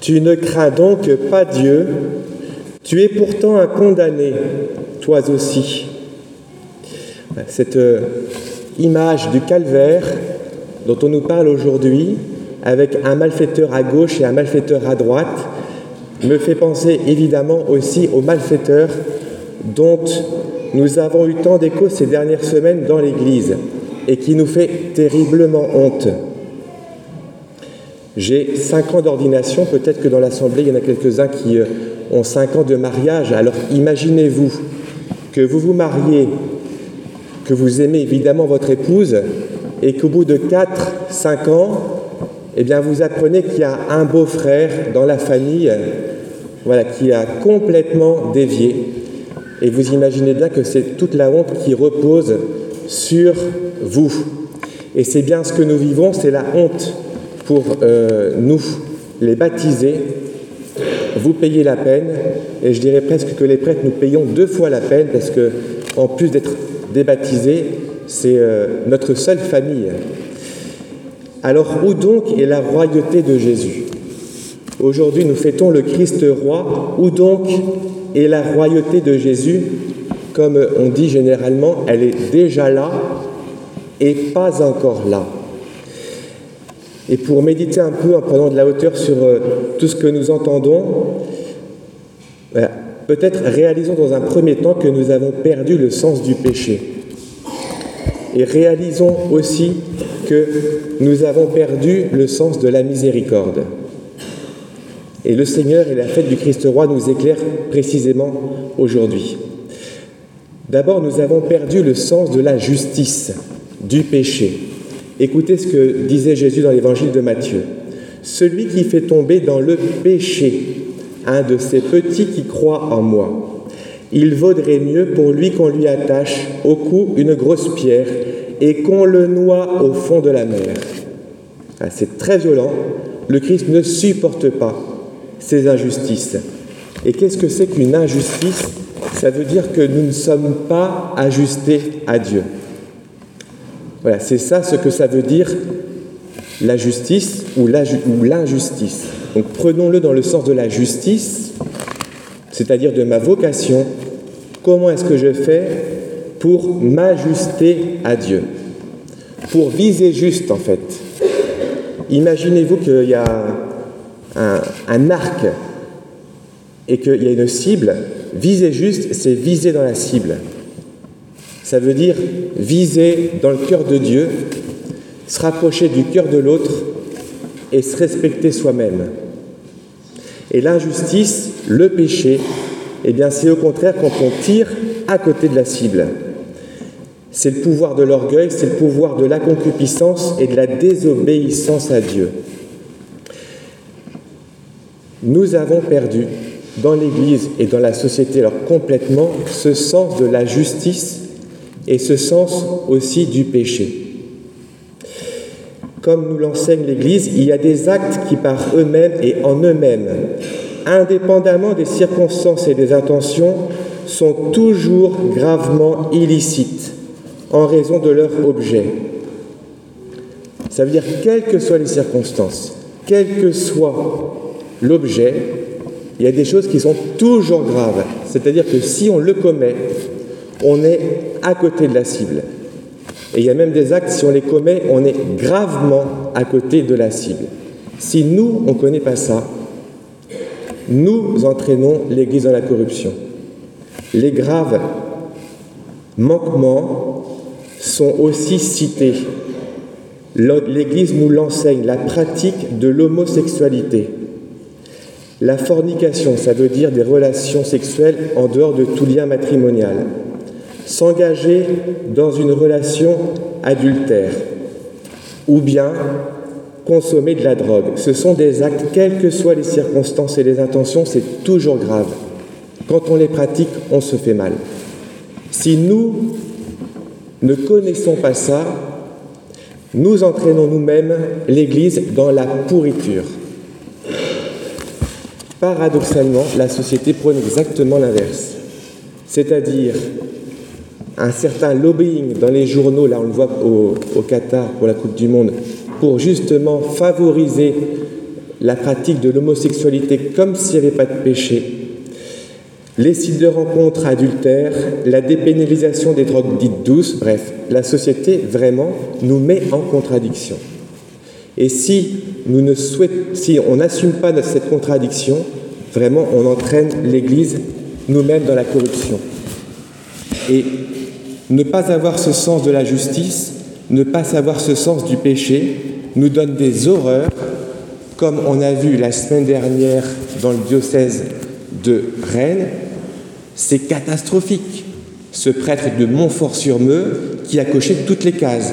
Tu ne crains donc pas Dieu, tu es pourtant un condamné, toi aussi. Cette euh, image du calvaire dont on nous parle aujourd'hui, avec un malfaiteur à gauche et un malfaiteur à droite, me fait penser évidemment aussi aux malfaiteurs dont nous avons eu tant d'écho ces dernières semaines dans l'Église et qui nous fait terriblement honte. J'ai cinq ans d'ordination, peut-être que dans l'Assemblée, il y en a quelques-uns qui euh, ont cinq ans de mariage. Alors imaginez-vous que vous vous mariez, que vous aimez évidemment votre épouse, et qu'au bout de quatre, cinq ans, eh bien, vous apprenez qu'il y a un beau-frère dans la famille voilà, qui a complètement dévié. Et vous imaginez bien que c'est toute la honte qui repose sur vous. Et c'est bien ce que nous vivons, c'est la honte pour euh, nous, les baptisés. Vous payez la peine, et je dirais presque que les prêtres, nous payons deux fois la peine, parce que en plus d'être débaptisés, c'est euh, notre seule famille. Alors où donc est la royauté de Jésus? Aujourd'hui, nous fêtons le Christ roi. Où donc est la royauté de Jésus? Comme on dit généralement, elle est déjà là et pas encore là. Et pour méditer un peu en prenant de la hauteur sur euh, tout ce que nous entendons, peut-être réalisons dans un premier temps que nous avons perdu le sens du péché. Et réalisons aussi que nous avons perdu le sens de la miséricorde. Et le Seigneur et la fête du Christ roi nous éclairent précisément aujourd'hui. D'abord, nous avons perdu le sens de la justice, du péché. Écoutez ce que disait Jésus dans l'évangile de Matthieu. Celui qui fait tomber dans le péché un de ces petits qui croient en moi, il vaudrait mieux pour lui qu'on lui attache au cou une grosse pierre et qu'on le noie au fond de la mer. Ah, c'est très violent. Le Christ ne supporte pas ces injustices. Et qu'est-ce que c'est qu'une injustice? Ça veut dire que nous ne sommes pas ajustés à Dieu. Voilà, c'est ça ce que ça veut dire la justice ou l'injustice. Donc prenons-le dans le sens de la justice, c'est-à-dire de ma vocation. Comment est-ce que je fais pour m'ajuster à Dieu? Pour viser juste, en fait. Imaginez-vous qu'il y a un, arc et qu'il y a une cible, viser juste, c'est viser dans la cible. Ça veut dire viser dans le cœur de Dieu, se rapprocher du cœur de l'autre et se respecter soi-même. Et l'injustice, le péché, eh bien c'est au contraire quand on tire à côté de la cible. C'est le pouvoir de l'orgueil, c'est le pouvoir de la concupiscence et de la désobéissance à Dieu. Nous avons perdu dans l'Église et dans la société alors complètement ce sens de la justice et ce sens aussi du péché. Comme nous l'enseigne l'Église, il y a des actes qui par eux-mêmes et en eux-mêmes, indépendamment des circonstances et des intentions, sont toujours gravement illicites en raison de leur objet. Ça veut dire quelles que soient les circonstances, quel que soit l'objet, il y a des choses qui sont toujours graves. C'est-à-dire que si on le commet, on est à côté de la cible. Et il y a même des actes, si on les commet, on est gravement à côté de la cible. Si nous, on ne connaît pas ça, nous entraînons l'Église dans la corruption. Les graves manquements sont aussi cités. L'Église nous l'enseigne, la pratique de l'homosexualité. La fornication, ça veut dire des relations sexuelles en dehors de tout lien matrimonial. S'engager dans une relation adultère ou bien consommer de la drogue. Ce sont des actes, quelles que soient les circonstances et les intentions, c'est toujours grave. Quand on les pratique, on se fait mal. Si nous ne connaissons pas ça, nous entraînons nous-mêmes l'Église dans la pourriture. Paradoxalement, la société prône exactement l'inverse, c'est-à-dire un certain lobbying dans les journaux, là on le voit au, Qatar pour la Coupe du Monde, pour justement favoriser la pratique de l'homosexualité comme s'il n'y avait pas de péché, les sites de rencontres adultères, la dépénalisation des drogues dites douces, bref, la société vraiment nous met en contradiction. Et si, nous ne si on n'assume pas cette contradiction, vraiment on entraîne l'Église nous-mêmes dans la corruption. Et ne pas avoir ce sens de la justice, ne pas savoir ce sens du péché, nous donne des horreurs, comme on a vu la semaine dernière dans le diocèse de Rennes, c'est catastrophique. Ce prêtre de Montfort-sur-Meux qui a coché toutes les cases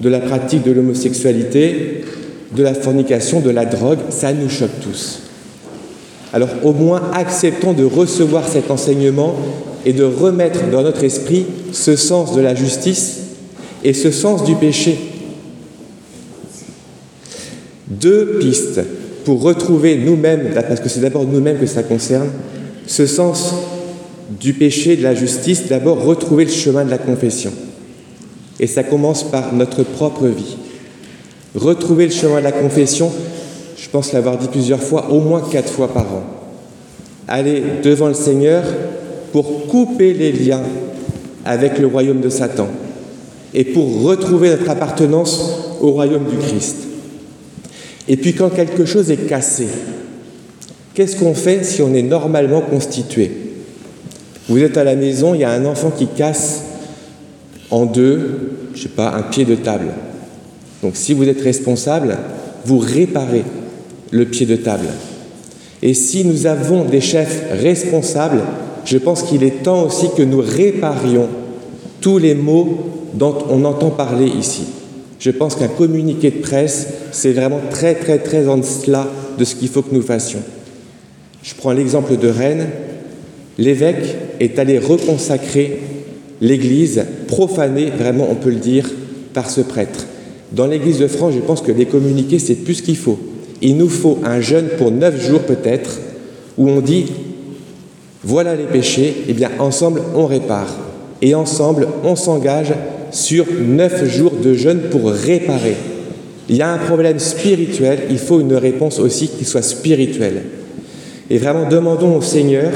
de la pratique de l'homosexualité, de la fornication, de la drogue, ça nous choque tous. Alors au moins acceptons de recevoir cet enseignement et de remettre dans notre esprit ce sens de la justice et ce sens du péché. Deux pistes pour retrouver nous-mêmes, parce que c'est d'abord nous-mêmes que ça concerne, ce sens du péché, de la justice, d'abord retrouver le chemin de la confession. Et ça commence par notre propre vie. Retrouver le chemin de la confession, je pense l'avoir dit plusieurs fois, au moins quatre fois par an. Aller devant le Seigneur pour couper les liens avec le royaume de Satan et pour retrouver notre appartenance au royaume du Christ. Et puis quand quelque chose est cassé, qu'est-ce qu'on fait si on est normalement constitué? Vous êtes à la maison, il y a un enfant qui casse en deux, je sais pas, un pied de table. Donc si vous êtes responsable, vous réparez le pied de table. Et si nous avons des chefs responsables, je pense qu'il est temps aussi que nous réparions tous les mots dont on entend parler ici. Je pense qu'un communiqué de presse, c'est vraiment très très très en cela de ce qu'il faut que nous fassions. Je prends l'exemple de Rennes. L'évêque est allé reconsacrer l'Église, profanée, vraiment on peut le dire, par ce prêtre. Dans l'Église de France, je pense que les communiqués, c'est plus ce qu'il faut. Il nous faut un jeûne pour neuf jours peut-être, où on dit, voilà les péchés, et eh bien ensemble on répare. Et ensemble on s'engage sur neuf jours de jeûne pour réparer. Il y a un problème spirituel, il faut une réponse aussi qui soit spirituelle. Et vraiment demandons au Seigneur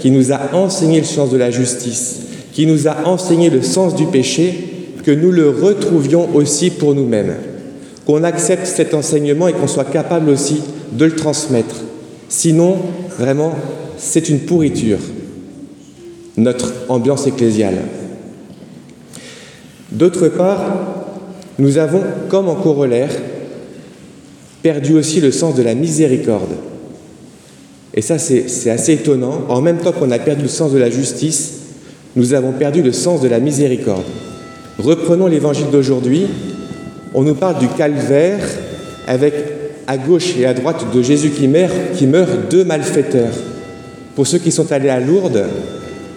qui nous a enseigné le sens de la justice, qui nous a enseigné le sens du péché, que nous le retrouvions aussi pour nous-mêmes, qu'on accepte cet enseignement et qu'on soit capable aussi de le transmettre. Sinon, vraiment, c'est une pourriture, notre ambiance ecclésiale. D'autre part, nous avons, comme en corollaire, perdu aussi le sens de la miséricorde. Et ça, c'est assez étonnant. En même temps qu'on a perdu le sens de la justice, nous avons perdu le sens de la miséricorde. Reprenons l'évangile d'aujourd'hui. On nous parle du calvaire avec à gauche et à droite de Jésus qui meurt, qui meurt deux malfaiteurs. Pour ceux qui sont allés à Lourdes,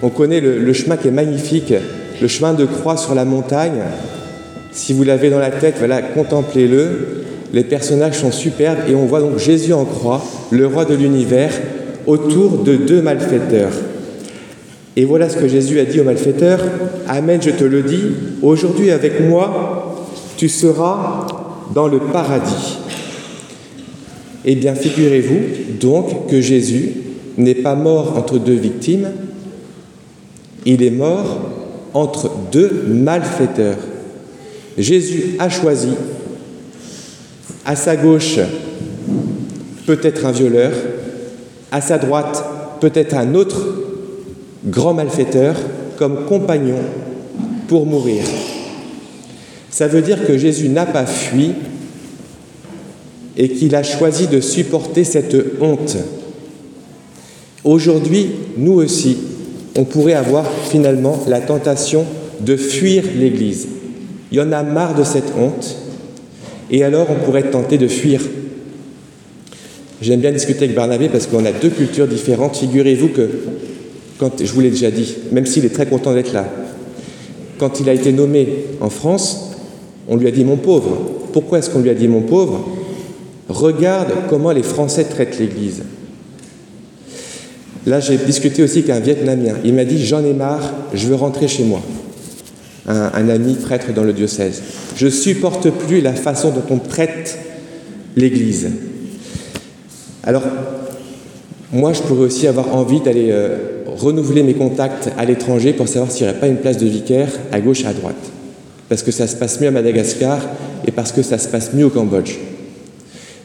on connaît le chemin qui est magnifique le chemin de croix sur la montagne. Si vous l'avez dans la tête, contemplez-le. Les personnages sont superbes et on voit donc Jésus en croix, le roi de l'univers, autour de deux malfaiteurs. Et voilà ce que Jésus a dit aux malfaiteurs. Amen, je te le dis, aujourd'hui avec moi, tu seras dans le paradis. Eh bien, figurez-vous donc que Jésus n'est pas mort entre deux victimes, il est mort entre deux malfaiteurs. Jésus a choisi, à sa gauche, peut-être un violeur, à sa droite, peut-être un autre grand malfaiteur, comme compagnon pour mourir. Ça veut dire que Jésus n'a pas fui et qu'il a choisi de supporter cette honte. Aujourd'hui, nous aussi, on pourrait avoir finalement la tentation de fuir l'Église. Il y en a marre de cette honte, et alors on pourrait tenter de fuir. J'aime bien discuter avec Barnabé parce qu'on a deux cultures différentes. Figurez-vous que, quand, je vous l'ai déjà dit, même s'il est très content d'être là, quand il a été nommé en France, on lui a dit mon pauvre. Pourquoi est-ce qu'on lui a dit mon pauvre Regarde comment les Français traitent l'Église. Là, j'ai discuté aussi avec un Vietnamien. Il m'a dit J'en ai marre, je veux rentrer chez moi. un, ami prêtre dans le diocèse. Je supporte plus la façon dont on traite l'Église. Alors, moi, je pourrais aussi avoir envie d'aller euh, renouveler mes contacts à l'étranger pour savoir s'il n'y aurait pas une place de vicaire à gauche, à droite. Parce que ça se passe mieux à Madagascar et parce que ça se passe mieux au Cambodge.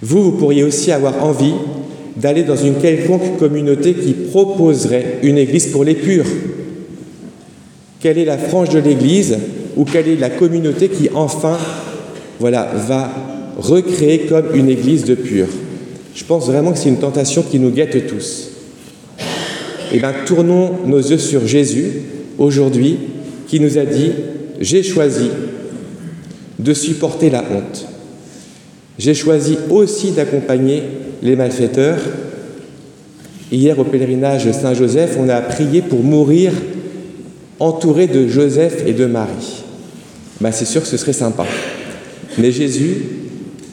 Vous, vous pourriez aussi avoir envie d'aller dans une quelconque communauté qui proposerait une église pour les purs. Quelle est la frange de l'église ou quelle est la communauté qui enfin va recréer comme une église de purs? Je pense vraiment que c'est une tentation qui nous guette tous. Eh bien, tournons nos yeux sur Jésus aujourd'hui qui nous a dit J'ai choisi de supporter la honte. J'ai choisi aussi d'accompagner les malfaiteurs. Hier, au pèlerinage Saint-Joseph, on a prié pour mourir entouré de Joseph et de Marie. Ben, c'est sûr que ce serait sympa. Mais Jésus,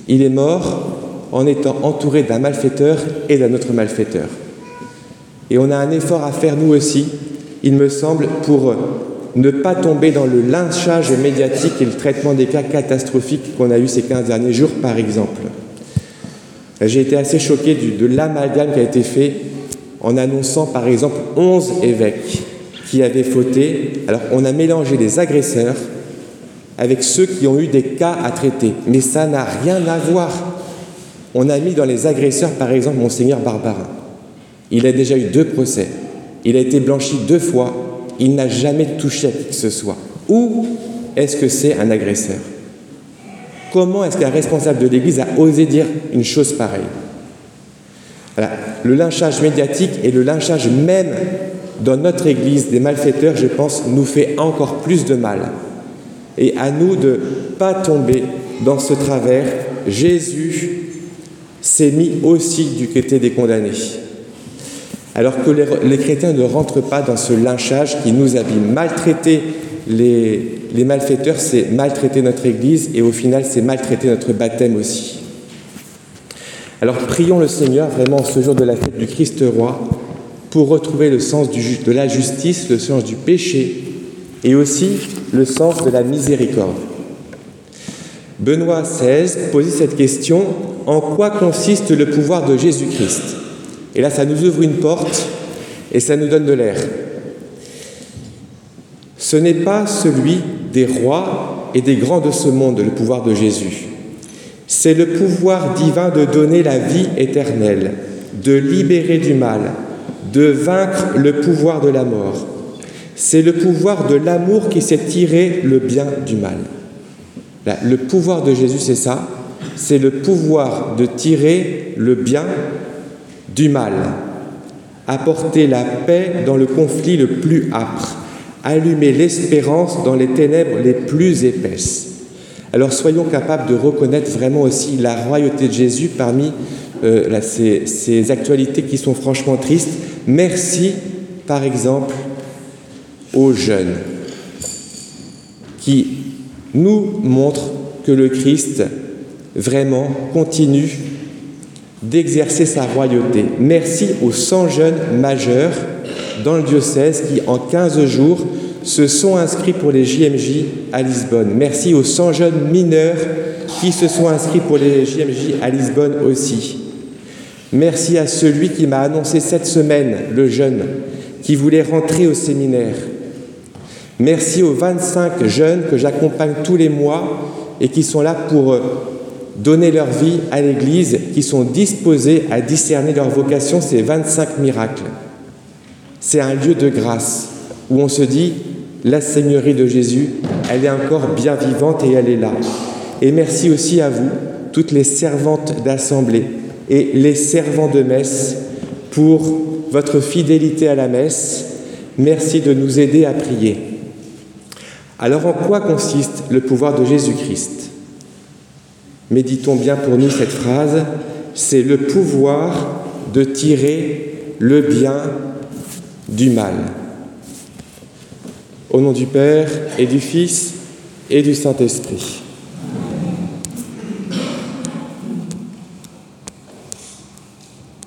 il est mort en étant entouré d'un malfaiteur et d'un autre malfaiteur. Et on a un effort à faire, nous aussi, il me semble, pour ne pas tomber dans le lynchage médiatique et le traitement des cas catastrophiques qu'on a eu ces 15 derniers jours, par exemple. J'ai été assez choqué de l'amalgame qui a été fait en annonçant, par exemple, 11 évêques qui avaient fauté. Alors, on a mélangé les agresseurs avec ceux qui ont eu des cas à traiter. Mais ça n'a rien à voir. On a mis dans les agresseurs, par exemple, Monseigneur Barbarin. Il a déjà eu deux procès. Il a été blanchi deux fois il n'a jamais touché à qui que ce soit. Ou est-ce que c'est un agresseur? Comment est-ce qu'un responsable de l'Église a osé dire une chose pareille? Le lynchage médiatique et le lynchage même dans notre Église des malfaiteurs, je pense, nous fait encore plus de mal. Et à nous de ne pas tomber dans ce travers. Jésus s'est mis aussi du côté des condamnés alors que les, chrétiens ne rentrent pas dans ce lynchage qui nous abîme. Maltraiter les, les malfaiteurs, c'est maltraiter notre Église et au final, c'est maltraiter notre baptême aussi. Alors prions le Seigneur vraiment ce jour de la fête du Christ roi pour retrouver le sens de la justice, le sens du péché et aussi le sens de la miséricorde. Benoît XVI posait cette question En quoi consiste le pouvoir de Jésus-Christ? Et là, ça nous ouvre une porte et ça nous donne de l'air. Ce n'est pas celui des rois et des grands de ce monde, le pouvoir de Jésus. C'est le pouvoir divin de donner la vie éternelle, de libérer du mal, de vaincre le pouvoir de la mort. C'est le pouvoir de l'amour qui sait tirer le bien du mal. le pouvoir de Jésus, c'est ça. C'est le pouvoir de tirer le bien du mal, apporter la paix dans le conflit le plus âpre, allumer l'espérance dans les ténèbres les plus épaisses. Alors soyons capables de reconnaître vraiment aussi la royauté de Jésus parmi euh, ces, ces actualités qui sont franchement tristes. Merci, par exemple, aux jeunes qui nous montrent que le Christ vraiment continue d'exercer sa royauté. Merci aux 100 jeunes majeurs dans le diocèse qui, en 15 jours, se sont inscrits pour les JMJ à Lisbonne. Merci aux 100 jeunes mineurs qui se sont inscrits pour les JMJ à Lisbonne aussi. Merci à celui qui m'a annoncé cette semaine, le jeune, qui voulait rentrer au séminaire. Merci aux 25 jeunes que j'accompagne tous les mois et qui sont là pour donner leur vie à l'Église, qui sont disposés à discerner leur vocation, c'est 25 miracles. C'est un lieu de grâce où on se dit, la Seigneurie de Jésus, elle est encore bien vivante et elle est là. Et merci aussi à vous, toutes les servantes d'assemblée et les servants de messe, pour votre fidélité à la messe. Merci de nous aider à prier. Alors en quoi consiste le pouvoir de Jésus-Christ? Méditons bien pour nous cette phrase, c'est le pouvoir de tirer le bien du mal. Au nom du Père et du Fils et du Saint-Esprit.